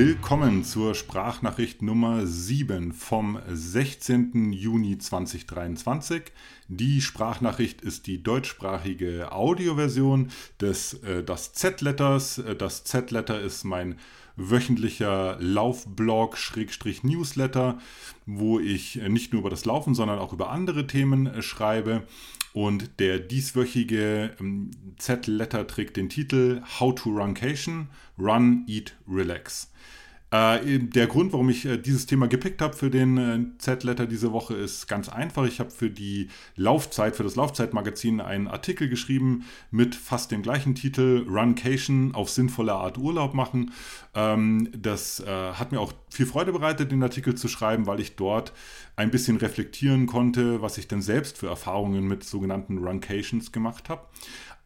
Willkommen zur Sprachnachricht Nummer 7 vom 16. Juni 2023. Die Sprachnachricht ist die deutschsprachige Audioversion des äh, das Z-Letters. Äh, das Z-Letter ist mein wöchentlicher Laufblog-Newsletter, wo ich nicht nur über das Laufen, sondern auch über andere Themen äh, schreibe. Und der dieswöchige ähm, Z-Letter trägt den Titel How to Runcation, Run, Eat, Relax. Äh, der Grund, warum ich äh, dieses Thema gepickt habe für den äh, Z-Letter diese Woche, ist ganz einfach. Ich habe für die Laufzeit, für das Laufzeitmagazin einen Artikel geschrieben mit fast dem gleichen Titel Runcation auf sinnvolle Art Urlaub machen. Ähm, das äh, hat mir auch viel Freude bereitet, den Artikel zu schreiben, weil ich dort ein bisschen reflektieren konnte, was ich denn selbst für Erfahrungen mit sogenannten Runcations gemacht habe.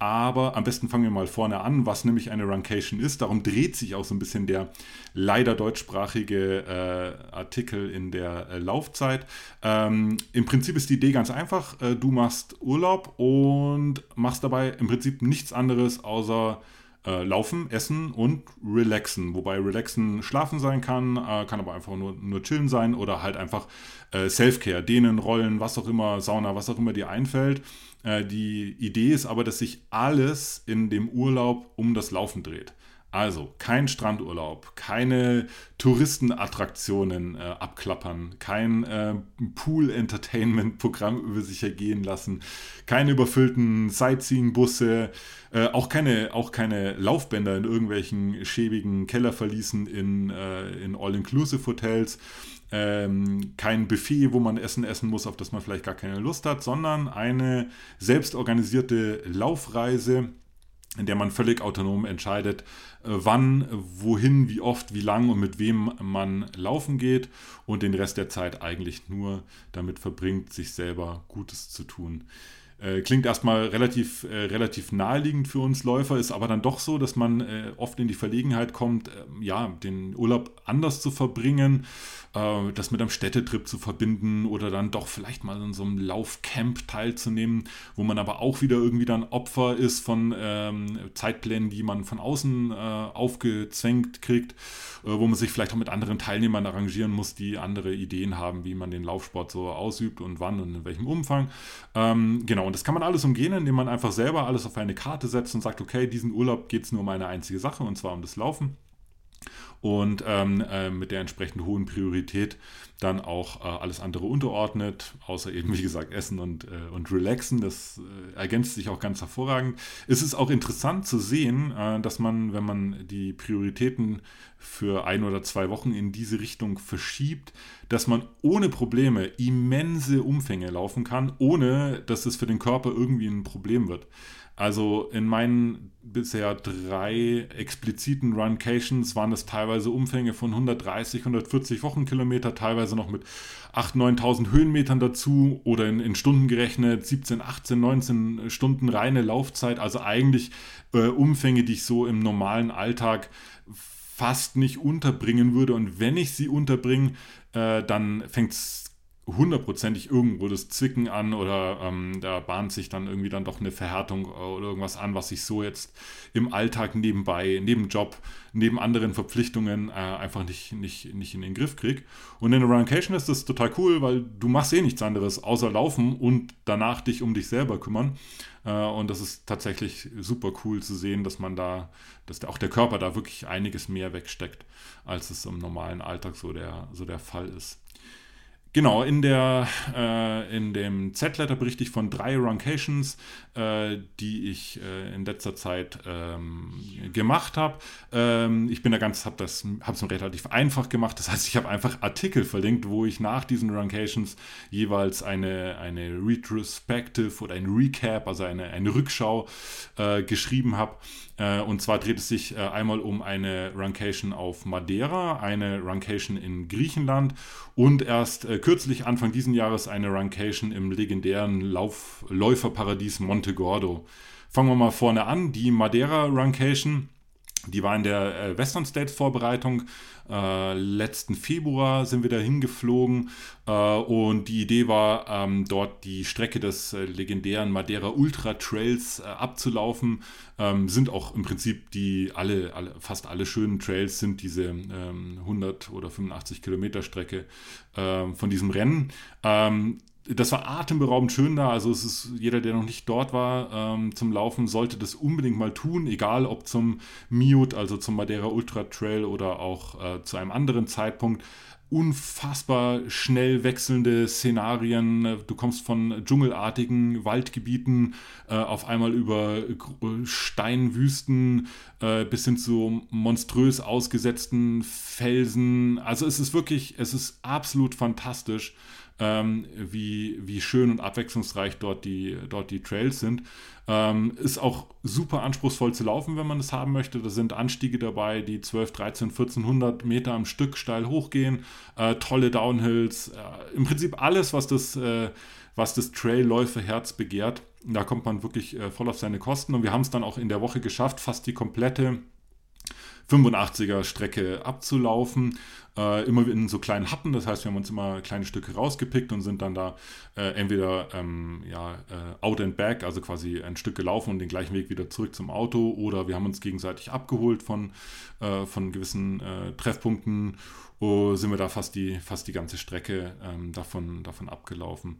Aber am besten fangen wir mal vorne an, was nämlich eine Runcation ist. Darum dreht sich auch so ein bisschen der leider deutschsprachige äh, Artikel in der äh, Laufzeit. Ähm, Im Prinzip ist die Idee ganz einfach. Äh, du machst Urlaub und machst dabei im Prinzip nichts anderes außer äh, laufen, essen und relaxen. Wobei relaxen schlafen sein kann, äh, kann aber einfach nur, nur chillen sein oder halt einfach äh, Self-Care, dehnen, rollen, was auch immer, Sauna, was auch immer dir einfällt. Äh, die Idee ist aber, dass sich alles in dem Urlaub um das Laufen dreht. Also kein Strandurlaub, keine Touristenattraktionen äh, abklappern, kein äh, Pool-Entertainment-Programm über sich ergehen lassen, keine überfüllten Sightseeing-Busse, äh, auch, keine, auch keine Laufbänder in irgendwelchen schäbigen Kellerverließen in, äh, in All-Inclusive-Hotels, ähm, kein Buffet, wo man Essen essen muss, auf das man vielleicht gar keine Lust hat, sondern eine selbstorganisierte Laufreise, in der man völlig autonom entscheidet, äh, wann, wohin, wie oft, wie lang und mit wem man laufen geht und den Rest der Zeit eigentlich nur damit verbringt, sich selber Gutes zu tun. Äh, klingt erstmal relativ, äh, relativ naheliegend für uns Läufer, ist aber dann doch so, dass man äh, oft in die Verlegenheit kommt, äh, ja, den Urlaub anders zu verbringen, äh, das mit einem Städtetrip zu verbinden oder dann doch vielleicht mal in so einem Laufcamp teilzunehmen, wo man aber auch wieder irgendwie dann Opfer ist von ähm, Zeitplänen, die man von außen äh, aufgezwängt kriegt, wo man sich vielleicht auch mit anderen Teilnehmern arrangieren muss, die andere Ideen haben, wie man den Laufsport so ausübt und wann und in welchem Umfang. Ähm, genau, und das kann man alles umgehen, indem man einfach selber alles auf eine Karte setzt und sagt, okay, diesen Urlaub geht es nur um eine einzige Sache, und zwar um das Laufen und ähm, äh, mit der entsprechend hohen Priorität dann auch äh, alles andere unterordnet, außer eben, wie gesagt, Essen und, äh, und Relaxen. Das äh, ergänzt sich auch ganz hervorragend. Es ist auch interessant zu sehen, äh, dass man, wenn man die Prioritäten für ein oder zwei Wochen in diese Richtung verschiebt, dass man ohne Probleme immense Umfänge laufen kann, ohne dass es für den Körper irgendwie ein Problem wird. Also in meinen bisher drei expliziten Runcations waren es teilweise Umfänge von 130, 140 Wochenkilometer, teilweise noch mit 8.000, 9.000 Höhenmetern dazu oder in, in, Stunden gerechnet 17, 18, 19 Stunden reine Laufzeit. Also eigentlich äh, Umfänge, die ich so im normalen Alltag fast nicht unterbringen würde. Und wenn ich sie unterbringe, äh, dann fängt es hundertprozentig irgendwo das Zwicken an oder ähm, da bahnt sich dann irgendwie dann doch eine Verhärtung oder irgendwas an, was ich so jetzt im Alltag nebenbei, neben Job, neben anderen Verpflichtungen äh, einfach nicht, nicht, nicht in den Griff kriege. Und in der Runcation ist das total cool, weil du machst eh nichts anderes außer laufen und danach dich um dich selber kümmern. Äh, und das ist tatsächlich super cool zu sehen, dass man da, dass auch der Körper da wirklich einiges mehr wegsteckt, als es im normalen Alltag so der, so der Fall ist. Genau, in, der, äh, in dem Z-Letter berichte ich von drei Runcations, äh, die ich äh, in letzter Zeit ähm, gemacht habe. Ähm, ich bin da ganz, habe das habe es relativ einfach gemacht. Das heißt, ich habe einfach Artikel verlinkt, wo ich nach diesen Runcations jeweils eine, eine Retrospective oder ein Recap, also eine, eine Rückschau äh, geschrieben habe. Äh, und zwar dreht es sich äh, einmal um eine Runcation auf Madeira, eine Runcation in Griechenland und erst kürzlich Anfang diesen Jahres eine Runcation im legendären Lauf Läuferparadies Monte Gordo. Fangen wir mal vorne an, die Madeira Runcation Die war in der äh, Western States Vorbereitung. Äh, letzten Februar sind wir da hingeflogen äh, und die Idee war, ähm, dort die Strecke des äh, legendären Madeira Ultra Trails äh, abzulaufen. Ähm, sind auch im Prinzip die alle, alle, fast alle schönen Trails sind diese ähm, 100 oder 85 Kilometer Strecke ähm, von diesem Rennen. Das war atemberaubend schön da. Also es ist jeder, der noch nicht dort war ähm, zum Laufen, sollte das unbedingt mal tun, egal ob zum Miut, also zum Madeira Ultra Trail oder auch äh, zu einem anderen Zeitpunkt. Unfassbar schnell wechselnde Szenarien. Du kommst von dschungelartigen Waldgebieten äh, auf einmal über Steinwüsten äh, bis hin zu monströs ausgesetzten Felsen. Also es ist wirklich, es ist absolut fantastisch ähm, wie, wie schön und abwechslungsreich dort die, dort die Trails sind. Ähm, ist auch super anspruchsvoll zu laufen, wenn man es haben möchte. Da sind Anstiege dabei, die 12, 13, 1400 Meter am Stück steil hochgehen. Äh, tolle Downhills. Äh, Im Prinzip alles, was das, äh, was das Trailläuferherz begehrt. Da kommt man wirklich äh, voll auf seine Kosten. Und wir haben es dann auch in der Woche geschafft, fast die komplette 85er Strecke abzulaufen. Äh, immer in so kleinen Happen, das heißt, wir haben uns immer kleine Stücke rausgepickt und sind dann da äh, entweder ähm, ja, äh, out and back, also quasi ein Stück gelaufen und den gleichen Weg wieder zurück zum Auto, oder wir haben uns gegenseitig abgeholt von, äh, von gewissen äh, Treffpunkten, oh, sind wir da fast die, fast die ganze Strecke ähm, davon, davon abgelaufen.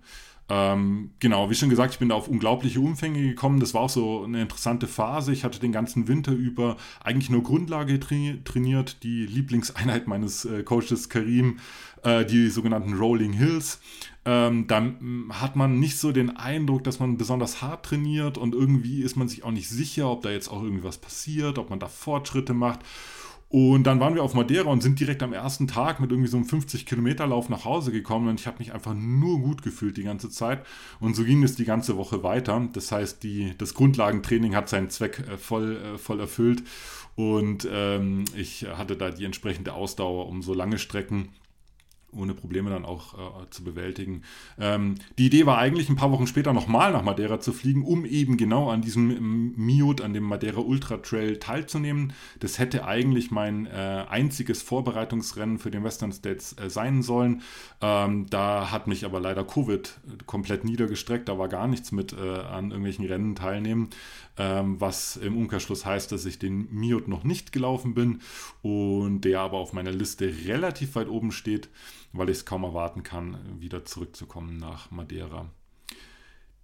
Ähm, genau, wie schon gesagt, ich bin da auf unglaubliche Umfänge gekommen. Das war auch so eine interessante Phase. Ich hatte den ganzen Winter über eigentlich nur Grundlage trainiert, die Lieblingseinheit meines äh, Coaches Karim, äh, die sogenannten Rolling Hills. Ähm, dann hm, hat man nicht so den Eindruck, dass man besonders hart trainiert und irgendwie ist man sich auch nicht sicher, ob da jetzt auch irgendwas passiert, ob man da Fortschritte macht. Und dann waren wir auf Madeira und sind direkt am ersten Tag mit irgendwie so einem 50-Kilometer-Lauf nach Hause gekommen und ich habe mich einfach nur gut gefühlt die ganze Zeit. Und so ging es die ganze Woche weiter. Das heißt, die, das Grundlagentraining hat seinen Zweck äh, voll, äh, voll erfüllt und ähm, ich hatte da die entsprechende Ausdauer, um so lange Strecken ohne Probleme dann auch äh, zu bewältigen. Ähm, die Idee war eigentlich ein paar Wochen später nochmal nach Madeira zu fliegen, um eben genau an diesem ähm, Miut, an dem Madeira Ultra Trail teilzunehmen. Das hätte eigentlich mein äh, einziges Vorbereitungsrennen für den Western States äh, sein sollen. Ähm, da hat mich aber leider Covid komplett niedergestreckt, da war gar nichts mit äh, an irgendwelchen Rennen teilnehmen, ähm, was im Umkehrschluss heißt, dass ich den Miut noch nicht gelaufen bin und der aber auf meiner Liste relativ weit oben steht weil ich es kaum erwarten kann, wieder zurückzukommen nach Madeira.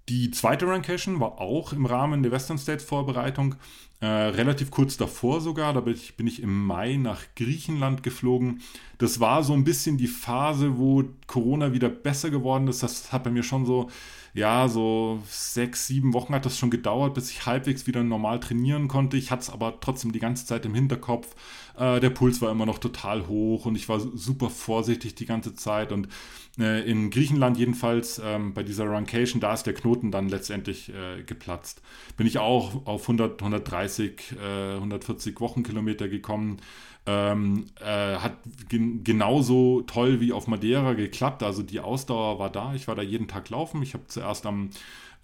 Die zweite Rancation war auch im Rahmen der Western States Vorbereitung, äh, relativ kurz davor sogar. Da bin ich, bin ich im Mai nach Griechenland geflogen. Das war so ein bisschen die Phase, wo Corona wieder besser geworden ist. Das hat bei mir schon so ja, so sechs, sieben Wochen hat das schon gedauert, bis ich halbwegs wieder normal trainieren konnte. Ich hatte es aber trotzdem die ganze Zeit im Hinterkopf. Äh, der Puls war immer noch total hoch und ich war super vorsichtig die ganze Zeit. Und äh, in Griechenland jedenfalls, ähm, bei dieser Runcation, da ist der Knoten dann letztendlich äh, geplatzt. Bin ich auch auf 100, 130, 140 Wochenkilometer gekommen. Ähm, äh, hat gen genauso toll wie auf Madeira geklappt. Also die Ausdauer war da. Ich war da jeden Tag laufen. Ich habe zuerst am,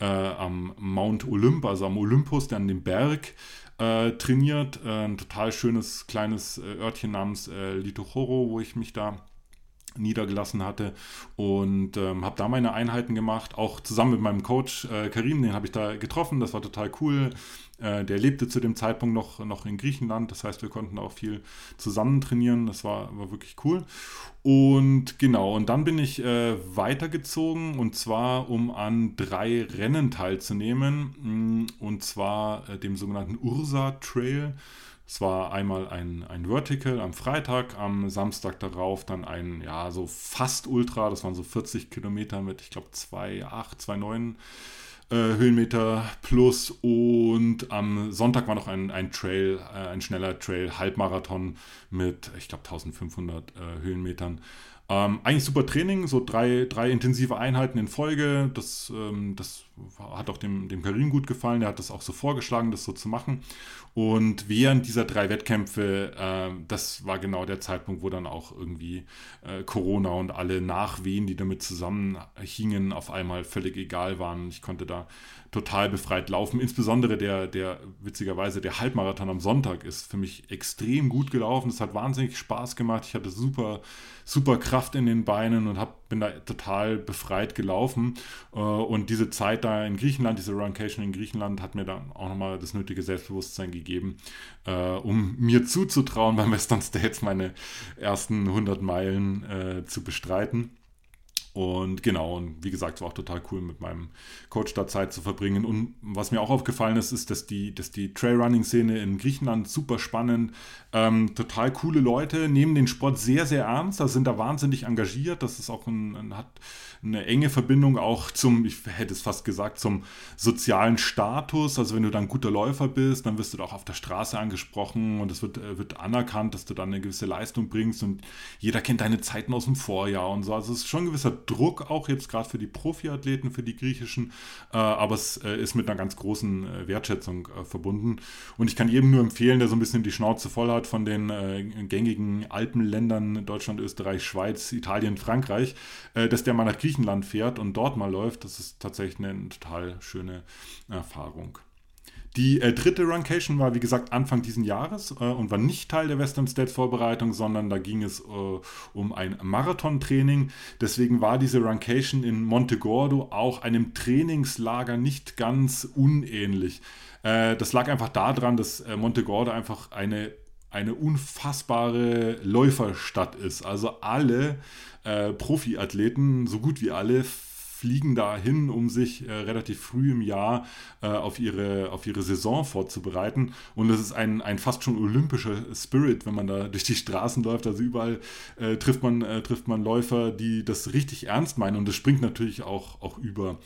äh, am Mount Olymp, also am Olympus, dann den Berg äh, trainiert. Äh, ein total schönes kleines äh, Örtchen namens äh, Litochoro, wo ich mich da niedergelassen hatte und ähm, habe da meine Einheiten gemacht, auch zusammen mit meinem Coach äh, Karim, den habe ich da getroffen, das war total cool. Äh, der lebte zu dem Zeitpunkt noch, noch in Griechenland, das heißt, wir konnten auch viel zusammen trainieren, das war, war wirklich cool. Und genau, und dann bin ich äh, weitergezogen und zwar, um an drei Rennen teilzunehmen, mm, und zwar äh, dem sogenannten Ursa Trail. Es war einmal ein, ein Vertical am Freitag, am Samstag darauf dann ein, ja, so fast Ultra, das waren so 40 Kilometer mit, ich glaube, 2,8, 2,9 äh, Höhenmeter plus und am Sonntag war noch ein, ein Trail, äh, ein schneller Trail, Halbmarathon mit, ich glaube, 1500 äh, Höhenmetern. Ähm, eigentlich super Training, so drei, drei intensive Einheiten in Folge. Das, ähm, das hat auch dem, dem Karim gut gefallen. Der hat das auch so vorgeschlagen, das so zu machen. Und während dieser drei Wettkämpfe, äh, das war genau der Zeitpunkt, wo dann auch irgendwie äh, Corona und alle Nachwehen, die damit zusammenhingen, auf einmal völlig egal waren. Ich konnte da total befreit laufen. Insbesondere der, der, witzigerweise, der Halbmarathon am Sonntag ist für mich extrem gut gelaufen. Es hat wahnsinnig Spaß gemacht. Ich hatte super, super Kraft in den Beinen und hab, bin da total befreit gelaufen. Äh, und diese Zeit da in Griechenland, diese Runcation in Griechenland, hat mir dann auch nochmal das nötige Selbstbewusstsein gegeben, äh, um mir zuzutrauen, beim Western States meine ersten 100 Meilen äh, zu bestreiten. Und genau, und wie gesagt, es war auch total cool, mit meinem Coach da Zeit zu verbringen. Und was mir auch aufgefallen ist, ist, dass die, dass die Trailrunning-Szene in Griechenland super spannend, ähm, total coole Leute, nehmen den Sport sehr, sehr ernst, da sind da wahnsinnig engagiert. Das ist auch ein, ein hat eine enge Verbindung auch zum, ich hätte es fast gesagt, zum sozialen Status. Also wenn du dann guter Läufer bist, dann wirst du auch auf der Straße angesprochen und es wird, äh, wird anerkannt, dass du dann eine gewisse Leistung bringst und jeder kennt deine Zeiten aus dem Vorjahr und so. Also es ist schon ein gewisser Druck auch jetzt gerade für die Profiathleten, für die griechischen, äh, aber es äh, ist mit einer ganz großen äh, Wertschätzung verbunden. Und ich kann jedem nur empfehlen, der so ein bisschen die Schnauze voll hat von den gängigen Alpenländern Deutschland, Österreich, Schweiz, Italien, Frankreich, dass der mal nach Griechenland fährt und dort mal läuft. Das ist tatsächlich eine total schöne Erfahrung. Die äh, dritte Runcation war, wie gesagt, Anfang diesen Jahres äh, und war nicht Teil der Western States Vorbereitung, sondern da ging es äh, um ein Marathontraining. Deswegen war diese Runcation in Montegordo auch einem Trainingslager nicht ganz unähnlich. Äh, das lag einfach daran, dass äh, Montegordo einfach eine, eine unfassbare Läuferstadt ist. Also alle äh, Profiathleten, so gut wie alle, fliegen da hin, um sich äh, relativ früh im Jahr äh, auf, ihre, auf ihre Saison vorzubereiten. Und es ist ein, ein fast schon olympischer Spirit, wenn man da durch die Straßen läuft. Also überall äh, trifft, man, äh, trifft man Läufer, die das richtig ernst meinen. Und das springt natürlich auch, auch über.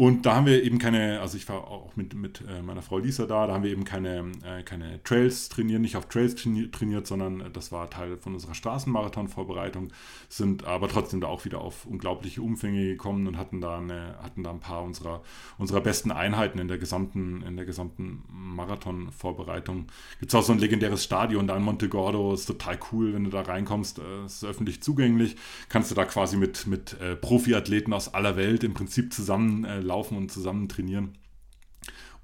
Und da haben wir eben keine, also ich war auch mit, mit äh, meiner Frau Lisa da, da haben wir eben keine, äh, keine Trails trainiert, nicht auf Trails trainiert, sondern das war Teil von unserer Straßenmarathon-Vorbereitung, sind aber trotzdem da auch wieder auf unglaubliche Umfänge gekommen und hatten da, eine, hatten da ein paar unserer, unserer besten Einheiten in der gesamten, in der gesamten Marathon-Vorbereitung. Gibt es auch so ein legendäres Stadion da in Montegordo, ist total cool, wenn du da reinkommst, äh, ist öffentlich zugänglich, kannst du da quasi mit, mit äh, Profiathleten aus aller Welt im Prinzip zusammen äh, laufen und zusammen trainieren.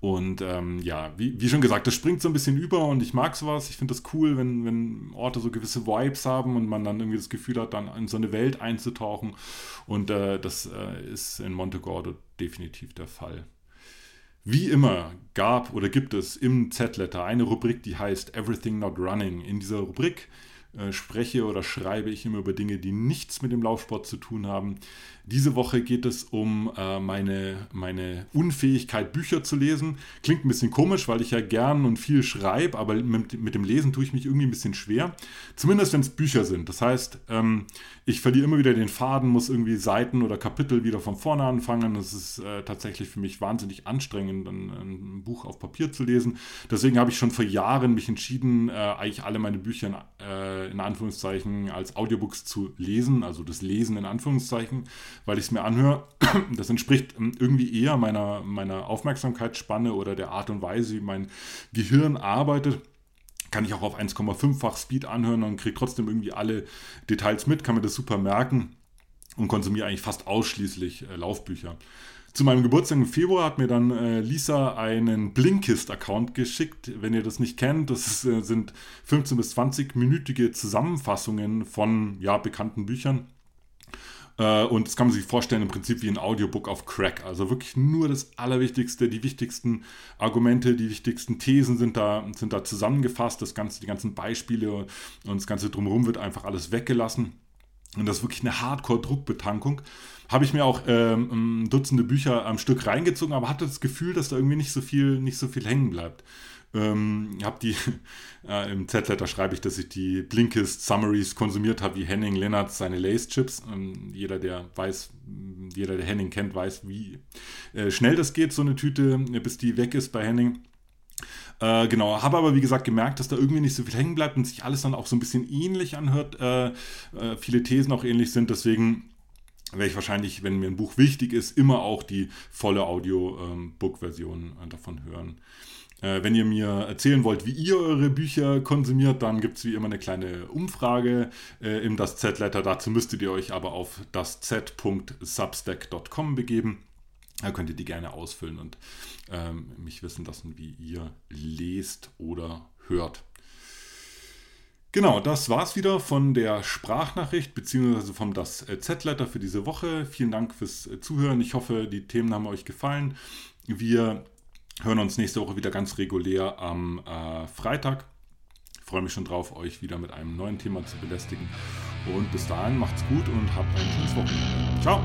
Und ähm, ja, wie, wie, schon gesagt, das springt so ein bisschen über und ich mag sowas. Ich finde das cool, wenn, wenn Orte so gewisse Vibes haben und man dann irgendwie das Gefühl hat, dann in so eine Welt einzutauchen. Und äh, das äh, ist in Montegordo definitiv der Fall. Wie immer gab oder gibt es im Z-Letter eine Rubrik, die heißt Everything Not Running. In dieser Rubrik äh, spreche oder schreibe ich immer über Dinge, die nichts mit dem Laufsport zu tun haben. Diese Woche geht es um äh, meine, meine Unfähigkeit, Bücher zu lesen. Klingt ein bisschen komisch, weil ich ja gern und viel schreibe, aber mit, mit dem Lesen tue ich mich irgendwie ein bisschen schwer. Zumindest wenn es Bücher sind. Das heißt, ähm, ich verliere immer wieder den Faden, muss irgendwie Seiten oder Kapitel wieder von vorne anfangen. Das ist äh, tatsächlich für mich wahnsinnig anstrengend, ein, ein, Buch auf Papier zu lesen. Deswegen habe ich schon vor Jahren mich entschieden, äh, eigentlich alle meine Bücher äh, in Anführungszeichen als Audiobooks zu lesen, also das Lesen in Anführungszeichen weil ich es mir anhöre. Das entspricht ähm, irgendwie eher meiner, meiner Aufmerksamkeitsspanne oder der Art und Weise, wie mein Gehirn arbeitet kann ich auch auf 1,5-fach Speed anhören und kriege trotzdem irgendwie alle Details mit, kann mir das super merken und konsumiere eigentlich fast ausschließlich äh, Laufbücher. Zu meinem Geburtstag im Februar hat mir dann äh, Lisa einen Blinkist-Account geschickt. Wenn ihr das nicht kennt, das äh, sind 15 bis 20-minütige Zusammenfassungen von ja, bekannten Büchern. Äh, und das kann man sich vorstellen im Prinzip wie ein Audiobook auf Crack. Also wirklich nur das Allerwichtigste, die wichtigsten Argumente, die wichtigsten Thesen sind da, sind da zusammengefasst. Das Ganze, die ganzen Beispiele und das Ganze drumherum wird einfach alles weggelassen. Und das ist wirklich eine Hardcore-Druckbetankung. Habe ich mir auch ähm, Dutzende Bücher am Stück reingezogen, aber hatte das Gefühl, dass da irgendwie nicht so viel, nicht so viel hängen bleibt. Ähm, habe die, äh, im Z-Letter schreibe ich, dass ich die Blinkist Summaries konsumiert habe, wie Henning Lennart seine Lace Chips. Ähm, jeder, der weiß, jeder, der Henning kennt, weiß, wie äh, schnell das geht, so eine Tüte, bis die weg ist bei Henning. Äh, genau, habe aber wie gesagt gemerkt, dass da irgendwie nicht so viel hängen bleibt und sich alles dann auch so ein bisschen ähnlich anhört. Äh, äh, viele Thesen auch ähnlich sind, deswegen werde ich wahrscheinlich, wenn mir ein Buch wichtig ist, immer auch die volle Audiobook-Version ähm, davon hören. Äh, wenn ihr mir erzählen wollt, wie ihr eure Bücher konsumiert, dann gibt es wie immer eine kleine Umfrage äh, im Das Z-Letter. Dazu müsstet ihr euch aber auf das z.substack.com begeben. Da könnt ihr die gerne ausfüllen und ähm, mich wissen lassen, wie ihr lest oder hört. Genau, das war's wieder von der Sprachnachricht bzw. vom Das Z-Letter für diese Woche. Vielen Dank fürs Zuhören. Ich hoffe, die Themen haben euch gefallen. Wir hören uns nächste Woche wieder ganz regulär am äh, Freitag. Ich freue mich schon drauf, euch wieder mit einem neuen Thema zu belästigen. Und bis dahin macht's gut und habt ein schönes Wochenende. Ciao!